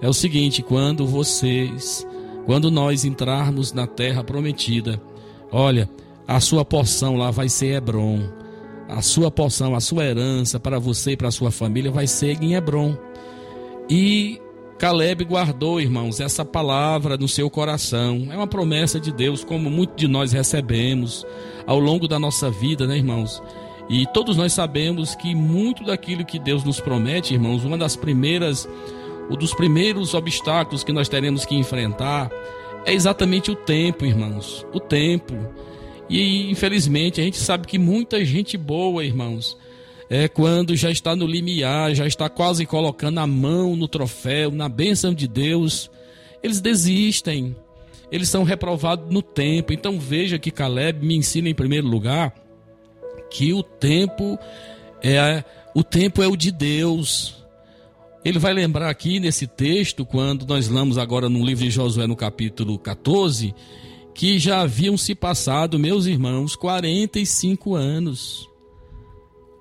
é o seguinte, quando vocês, quando nós entrarmos na terra prometida, olha, a sua porção lá vai ser Hebron. A sua porção, a sua herança para você e para sua família vai ser em Hebron. E Caleb guardou, irmãos, essa palavra no seu coração. É uma promessa de Deus, como muitos de nós recebemos ao longo da nossa vida, né, irmãos? E todos nós sabemos que muito daquilo que Deus nos promete, irmãos, uma das primeiras, um dos primeiros obstáculos que nós teremos que enfrentar é exatamente o tempo, irmãos. O tempo. E infelizmente a gente sabe que muita gente boa, irmãos, é quando já está no limiar, já está quase colocando a mão no troféu, na bênção de Deus, eles desistem. Eles são reprovados no tempo. Então veja que Caleb me ensina em primeiro lugar que o tempo é o tempo é o de Deus. Ele vai lembrar aqui nesse texto, quando nós lamos agora no livro de Josué, no capítulo 14, que já haviam se passado, meus irmãos, 45 anos.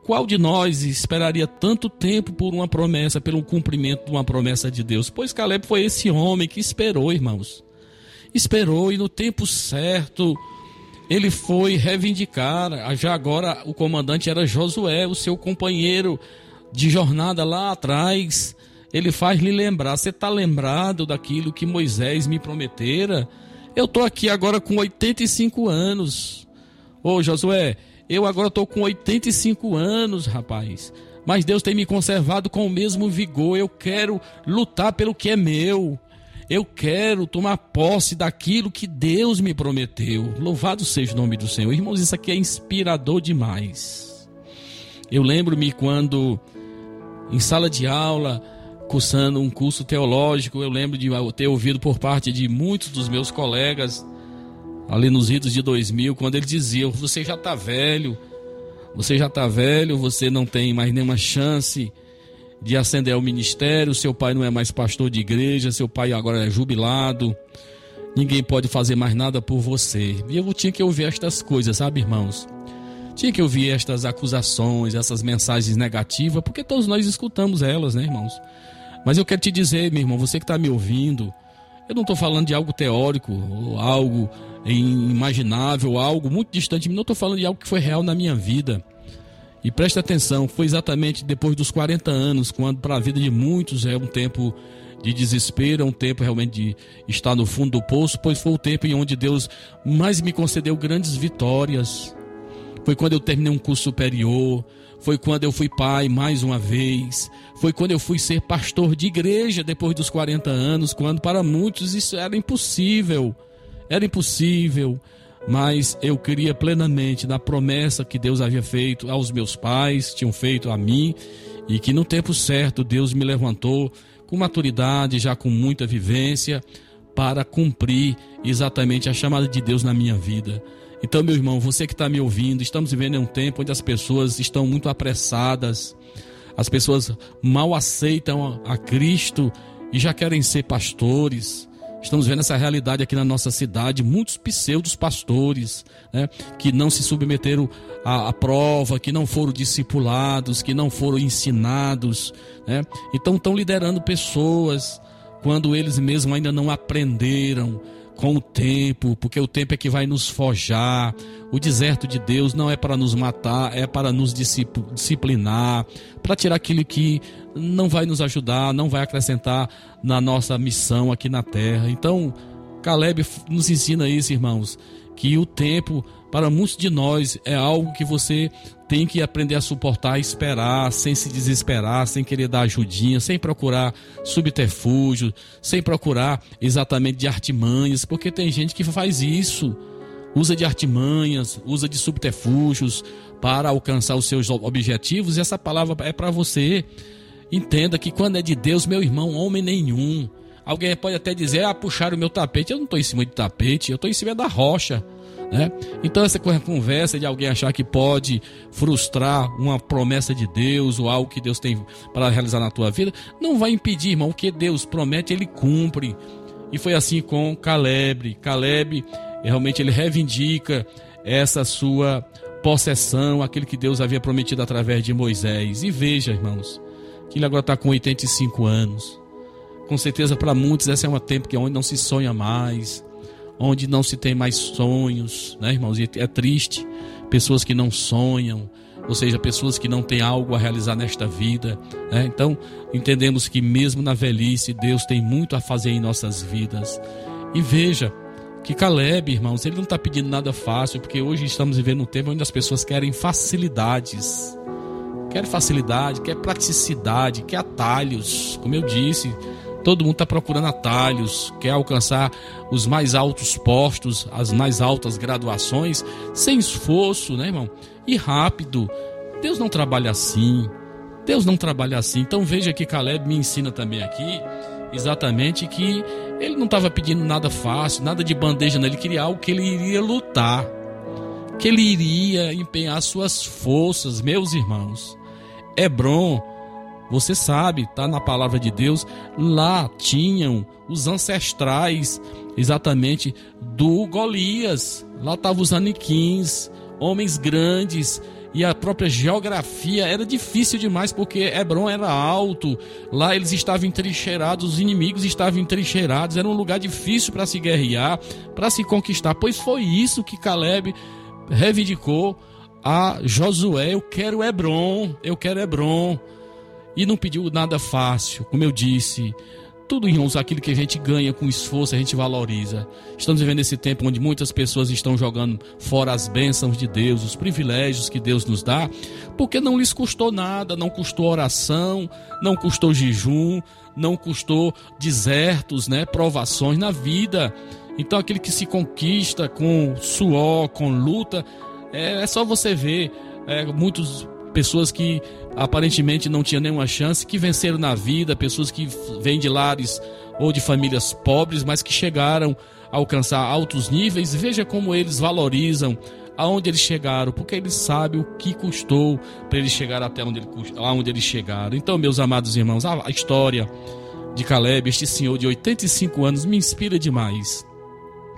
Qual de nós esperaria tanto tempo por uma promessa, pelo cumprimento de uma promessa de Deus? Pois Caleb foi esse homem que esperou, irmãos. Esperou e no tempo certo ele foi reivindicar. Já agora o comandante era Josué, o seu companheiro de jornada lá atrás. Ele faz lhe lembrar. Você está lembrado daquilo que Moisés me prometera? Eu estou aqui agora com 85 anos. Ô Josué, eu agora estou com 85 anos, rapaz. Mas Deus tem me conservado com o mesmo vigor. Eu quero lutar pelo que é meu. Eu quero tomar posse daquilo que Deus me prometeu. Louvado seja o nome do Senhor. Irmãos, isso aqui é inspirador demais. Eu lembro-me quando, em sala de aula, cursando um curso teológico, eu lembro de ter ouvido por parte de muitos dos meus colegas ali nos idos de 2000, quando ele dizia: Você já está velho, você já está velho, você não tem mais nenhuma chance de ascender ao ministério, seu pai não é mais pastor de igreja, seu pai agora é jubilado, ninguém pode fazer mais nada por você. E eu tinha que ouvir estas coisas, sabe, irmãos? Tinha que ouvir estas acusações, essas mensagens negativas, porque todos nós escutamos elas, né, irmãos? Mas eu quero te dizer, meu irmão, você que está me ouvindo, eu não estou falando de algo teórico, algo imaginável, algo muito distante de mim. Não estou falando de algo que foi real na minha vida. E preste atenção, foi exatamente depois dos 40 anos, quando para a vida de muitos é um tempo de desespero, é um tempo realmente de estar no fundo do poço, pois foi o tempo em onde Deus mais me concedeu grandes vitórias. Foi quando eu terminei um curso superior, Foi quando eu fui pai mais uma vez. Foi quando eu fui ser pastor de igreja depois dos 40 anos, quando para muitos isso era impossível. Era impossível. Mas eu queria plenamente na promessa que Deus havia feito aos meus pais, tinham feito a mim, e que no tempo certo Deus me levantou com maturidade, já com muita vivência, para cumprir exatamente a chamada de Deus na minha vida. Então, meu irmão, você que está me ouvindo, estamos vivendo em um tempo onde as pessoas estão muito apressadas, as pessoas mal aceitam a Cristo e já querem ser pastores. Estamos vendo essa realidade aqui na nossa cidade, muitos pseudos pastores, né, que não se submeteram à, à, prova, que não foram discipulados, que não foram ensinados, né, então estão liderando pessoas quando eles mesmos ainda não aprenderam com o tempo, porque o tempo é que vai nos forjar. O deserto de Deus não é para nos matar, é para nos disciplinar, para tirar aquilo que não vai nos ajudar, não vai acrescentar na nossa missão aqui na terra. Então, Caleb nos ensina isso, irmãos, que o tempo para muitos de nós é algo que você tem que aprender a suportar, esperar, sem se desesperar, sem querer dar ajudinha, sem procurar subterfúgio, sem procurar exatamente de artimanhas, porque tem gente que faz isso, usa de artimanhas, usa de subterfúgios para alcançar os seus objetivos, e essa palavra é para você. Entenda que quando é de Deus, meu irmão, homem nenhum. Alguém pode até dizer, ah, puxaram o meu tapete. Eu não estou em cima de tapete, eu estou em cima da rocha. Né? Então, essa conversa de alguém achar que pode frustrar uma promessa de Deus ou algo que Deus tem para realizar na tua vida, não vai impedir, irmão. O que Deus promete, ele cumpre. E foi assim com Caleb. Caleb, realmente, ele reivindica essa sua possessão, aquele que Deus havia prometido através de Moisés. E veja, irmãos, que ele agora está com 85 anos. Com certeza, para muitos, esse é um tempo que é onde não se sonha mais onde não se tem mais sonhos, né, irmãos? E é triste, pessoas que não sonham, ou seja, pessoas que não têm algo a realizar nesta vida. Né? Então, entendemos que mesmo na velhice, Deus tem muito a fazer em nossas vidas. E veja que Caleb, irmãos, ele não está pedindo nada fácil, porque hoje estamos vivendo um tempo onde as pessoas querem facilidades. Quer facilidade, quer praticidade, quer atalhos, como eu disse. Todo mundo está procurando atalhos, quer alcançar os mais altos postos, as mais altas graduações, sem esforço, né, irmão? E rápido. Deus não trabalha assim. Deus não trabalha assim. Então veja que Caleb me ensina também aqui, exatamente que ele não estava pedindo nada fácil, nada de bandeja, não. ele queria algo que ele iria lutar, que ele iria empenhar suas forças, meus irmãos. Hebron você sabe, tá na palavra de Deus, lá tinham os ancestrais exatamente do Golias. Lá estavam os aniquins, homens grandes, e a própria geografia era difícil demais porque Hebron era alto, lá eles estavam entrincheirados, os inimigos estavam entrincheirados, era um lugar difícil para se guerrear, para se conquistar. Pois foi isso que Caleb reivindicou a Josué: eu quero Hebron, eu quero Hebron. E não pediu nada fácil, como eu disse. Tudo, irmãos, aquilo que a gente ganha com esforço, a gente valoriza. Estamos vivendo esse tempo onde muitas pessoas estão jogando fora as bênçãos de Deus, os privilégios que Deus nos dá, porque não lhes custou nada, não custou oração, não custou jejum, não custou desertos, né, provações na vida. Então, aquele que se conquista com suor, com luta, é, é só você ver é, muitas pessoas que aparentemente não tinham nenhuma chance, que venceram na vida, pessoas que vêm de lares ou de famílias pobres, mas que chegaram a alcançar altos níveis. Veja como eles valorizam aonde eles chegaram, porque eles sabem o que custou para eles chegar até onde, ele, aonde eles chegaram. Então, meus amados irmãos, a história de Caleb, este senhor de 85 anos, me inspira demais.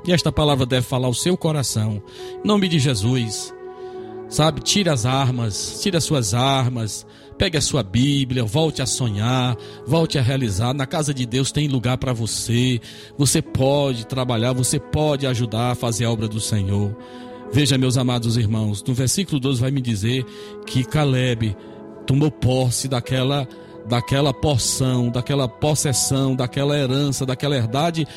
E esta palavra deve falar ao seu coração. Em nome de Jesus. Sabe, tire as armas, tire as suas armas, pegue a sua Bíblia, volte a sonhar, volte a realizar. Na casa de Deus tem lugar para você. Você pode trabalhar, você pode ajudar a fazer a obra do Senhor. Veja, meus amados irmãos, no versículo 12 vai me dizer que Caleb tomou posse daquela daquela porção, daquela possessão, daquela herança, daquela herdade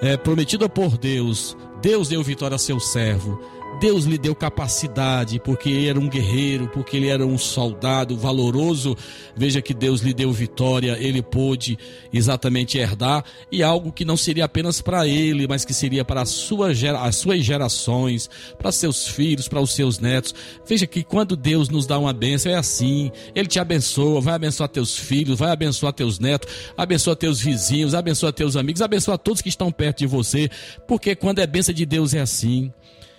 é, prometida por Deus. Deus deu vitória a seu servo. Deus lhe deu capacidade, porque ele era um guerreiro, porque ele era um soldado valoroso. Veja que Deus lhe deu vitória, ele pôde exatamente herdar, e algo que não seria apenas para ele, mas que seria para sua, as suas gerações, para seus filhos, para os seus netos. Veja que quando Deus nos dá uma bênção, é assim: Ele te abençoa, vai abençoar teus filhos, vai abençoar teus netos, abençoa teus vizinhos, abençoa teus amigos, abençoa todos que estão perto de você, porque quando é bênção de Deus é assim.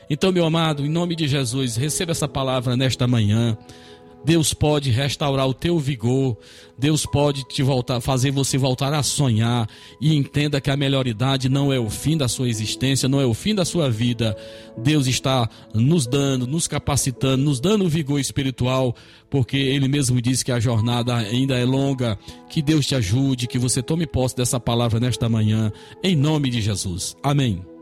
Então, meu amado, em nome de Jesus, receba essa palavra nesta manhã. Deus pode restaurar o teu vigor, Deus pode te voltar, fazer você voltar a sonhar e entenda que a melhor idade não é o fim da sua existência, não é o fim da sua vida. Deus está nos dando, nos capacitando, nos dando vigor espiritual, porque ele mesmo disse que a jornada ainda é longa. Que Deus te ajude, que você tome posse dessa palavra nesta manhã, em nome de Jesus. Amém.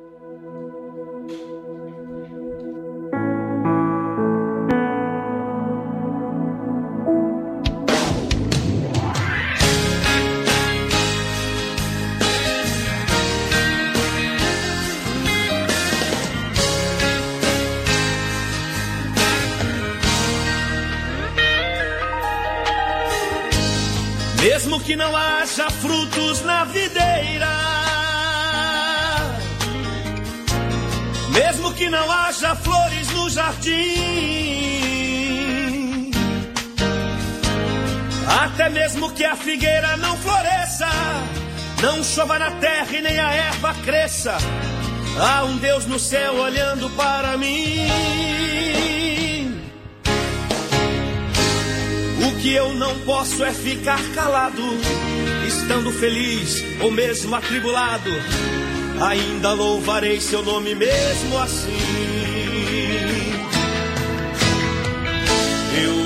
Que não haja frutos na videira, mesmo que não haja flores no jardim, até mesmo que a figueira não floresça, não chova na terra e nem a erva cresça, há um Deus no céu olhando para mim. Eu não posso é ficar calado, estando feliz ou mesmo atribulado. Ainda louvarei seu nome mesmo assim. Eu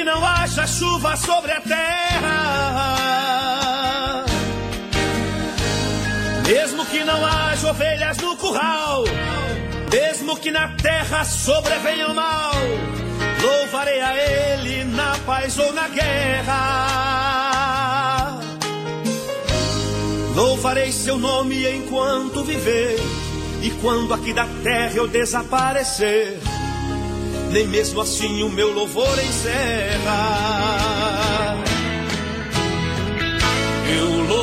que não haja chuva sobre a terra, mesmo que não haja ovelhas no curral, mesmo que na terra sobrevenha o mal, louvarei a Ele na paz ou na guerra. Louvarei seu nome enquanto viver, e quando aqui da terra eu desaparecer, nem mesmo assim o meu louvor encerra. Eu louvarei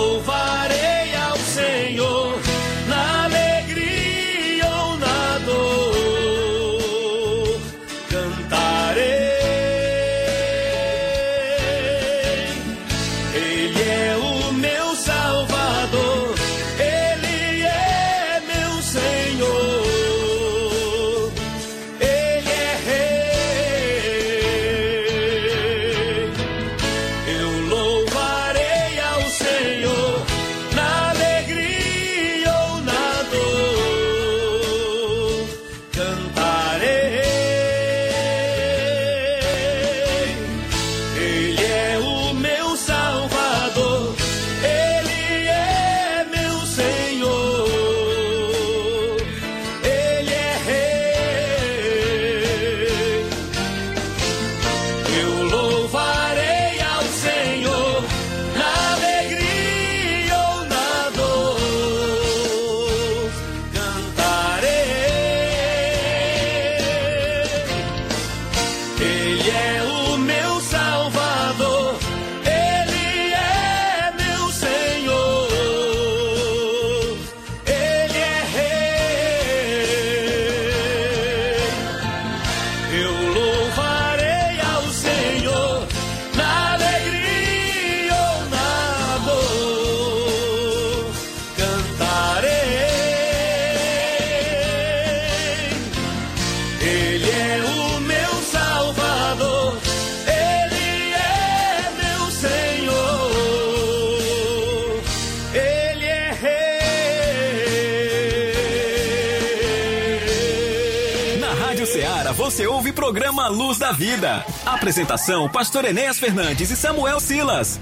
você ouve programa Luz da Vida. Apresentação: Pastor Enéas Fernandes e Samuel Silas.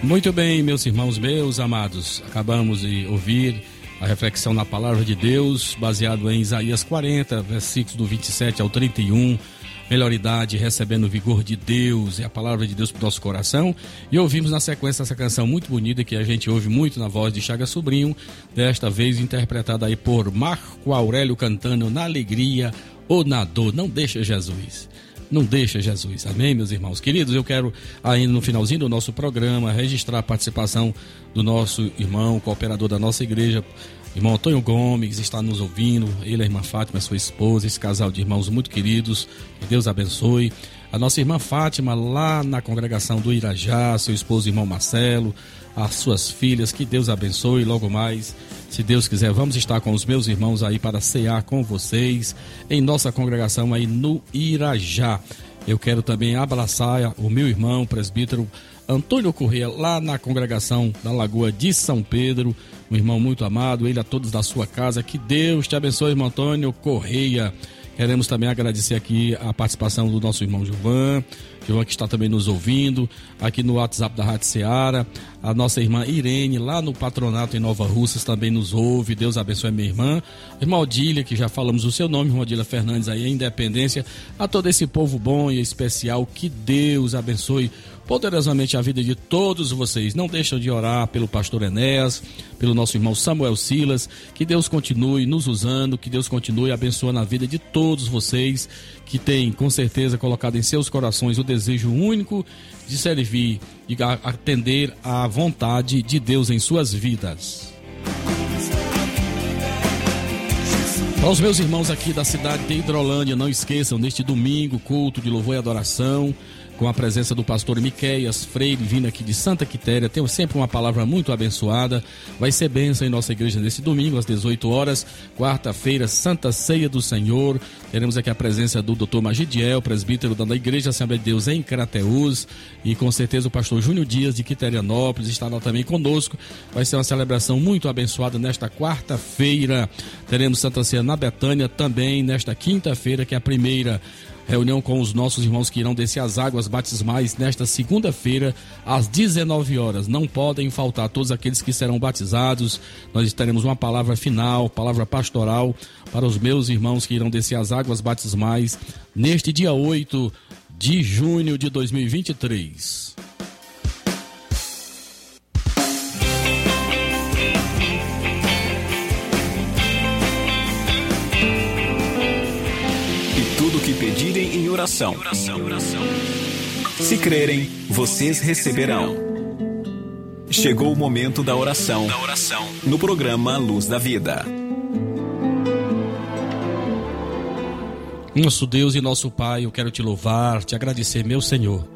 Muito bem, meus irmãos, meus amados, acabamos de ouvir a reflexão na palavra de Deus, baseado em Isaías 40, versículos do 27 ao 31. Melhor idade, recebendo o vigor de Deus e a palavra de Deus para o nosso coração. E ouvimos na sequência essa canção muito bonita que a gente ouve muito na voz de Chaga Sobrinho, desta vez interpretada aí por Marco Aurélio cantando Na Alegria ou na Dor. Não deixa Jesus. Não deixa Jesus. Amém, meus irmãos queridos? Eu quero, ainda no finalzinho do nosso programa, registrar a participação do nosso irmão, cooperador da nossa igreja, irmão Antônio Gomes, está nos ouvindo. Ele, a irmã Fátima, sua esposa, esse casal de irmãos muito queridos. Que Deus abençoe. A nossa irmã Fátima, lá na congregação do Irajá, seu esposo, irmão Marcelo, as suas filhas, que Deus abençoe. Logo mais, se Deus quiser, vamos estar com os meus irmãos aí para cear com vocês em nossa congregação aí no Irajá. Eu quero também abraçar o meu irmão, presbítero Antônio Corrêa, lá na congregação da Lagoa de São Pedro, um irmão muito amado, ele a todos da sua casa. Que Deus te abençoe, irmão Antônio Correia. Queremos também agradecer aqui a participação do nosso irmão Gilvan, Gilvan que está também nos ouvindo, aqui no WhatsApp da Rádio Seara, a nossa irmã Irene, lá no patronato em Nova Russas, também nos ouve, Deus abençoe minha irmã, irmã Odília, que já falamos o seu nome, irmã Odília Fernandes aí, a Independência, a todo esse povo bom e especial, que Deus abençoe poderosamente a vida de todos vocês. Não deixam de orar pelo pastor Enéas, pelo nosso irmão Samuel Silas, que Deus continue nos usando, que Deus continue abençoando a vida de todos vocês que têm com certeza colocado em seus corações o desejo único de servir, de atender à vontade de Deus em suas vidas. Para os meus irmãos aqui da cidade de Hidrolândia, não esqueçam, neste domingo, culto de louvor e adoração, com a presença do pastor Miqueias Freire, vindo aqui de Santa Quitéria. Tem sempre uma palavra muito abençoada. Vai ser bênção em nossa igreja nesse domingo, às 18 horas, quarta-feira, Santa Ceia do Senhor. Teremos aqui a presença do Dr. Magidiel, presbítero da Igreja Assembleia de Deus em Crateús. E com certeza o pastor Júnior Dias, de Quiterianópolis, estará também conosco. Vai ser uma celebração muito abençoada nesta quarta-feira. Teremos Santa Ceia na Betânia também nesta quinta-feira, que é a primeira reunião com os nossos irmãos que irão descer as águas batismais nesta segunda-feira, às 19 horas. Não podem faltar todos aqueles que serão batizados. Nós teremos uma palavra final, palavra pastoral para os meus irmãos que irão descer as águas batismais neste dia 8 de junho de 2023. Oração. Se crerem, vocês receberão. Chegou o momento da oração no programa Luz da Vida. Nosso Deus e nosso Pai, eu quero te louvar, te agradecer, meu Senhor,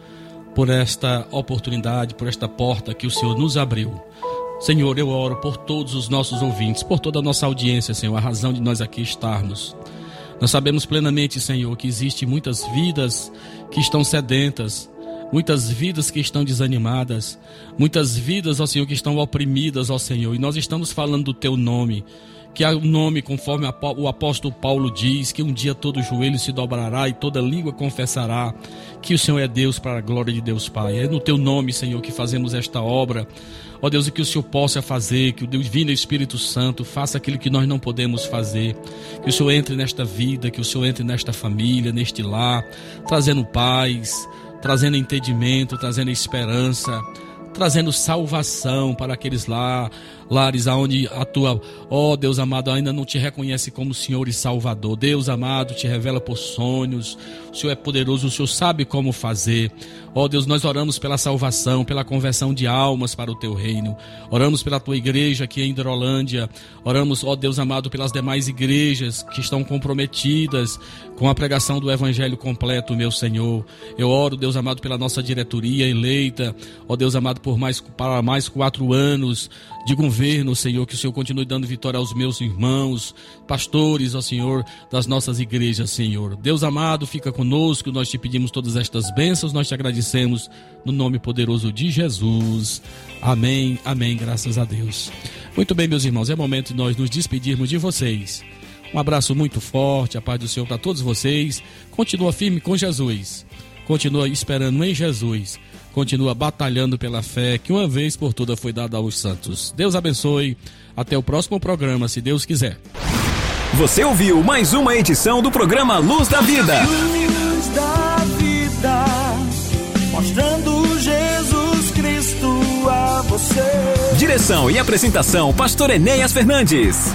por esta oportunidade, por esta porta que o Senhor nos abriu. Senhor, eu oro por todos os nossos ouvintes, por toda a nossa audiência, Senhor, a razão de nós aqui estarmos. Nós sabemos plenamente, Senhor, que existem muitas vidas que estão sedentas, muitas vidas que estão desanimadas, muitas vidas, ó Senhor, que estão oprimidas, ó Senhor, e nós estamos falando do Teu nome que o nome, conforme o apóstolo Paulo diz, que um dia todo joelho se dobrará e toda língua confessará que o Senhor é Deus para a glória de Deus Pai. É no teu nome, Senhor, que fazemos esta obra. Ó Deus, e que o Senhor possa fazer, que o Divino Espírito Santo faça aquilo que nós não podemos fazer. Que o Senhor entre nesta vida, que o Senhor entre nesta família, neste lar, trazendo paz, trazendo entendimento, trazendo esperança, trazendo salvação para aqueles lá lares aonde a tua, ó oh, Deus amado, ainda não te reconhece como Senhor e Salvador. Deus amado, te revela por sonhos. O Senhor é poderoso, o Senhor sabe como fazer. Ó oh, Deus, nós oramos pela salvação, pela conversão de almas para o teu reino. Oramos pela tua igreja aqui em Hidrolândia. Oramos, ó oh, Deus amado, pelas demais igrejas que estão comprometidas com a pregação do evangelho completo, meu Senhor. Eu oro, Deus amado, pela nossa diretoria eleita. Ó Deus amado, por mais para mais quatro anos de governo, Senhor, que o Senhor continue dando vitória aos meus irmãos, pastores, ó Senhor, das nossas igrejas, Senhor. Deus amado, fica conosco, nós te pedimos todas estas bênçãos, nós te agradecemos no nome poderoso de Jesus. Amém, amém, graças a Deus. Muito bem, meus irmãos, é momento de nós nos despedirmos de vocês. Um abraço muito forte, a paz do Senhor para todos vocês. Continua firme com Jesus. Continua esperando em Jesus. Continua batalhando pela fé que uma vez por toda foi dada aos santos. Deus abençoe. Até o próximo programa, se Deus quiser. Você ouviu mais uma edição do programa Luz da Vida. Luz da vida, mostrando Jesus Cristo a você. Direção e apresentação, Pastor Enéas Fernandes.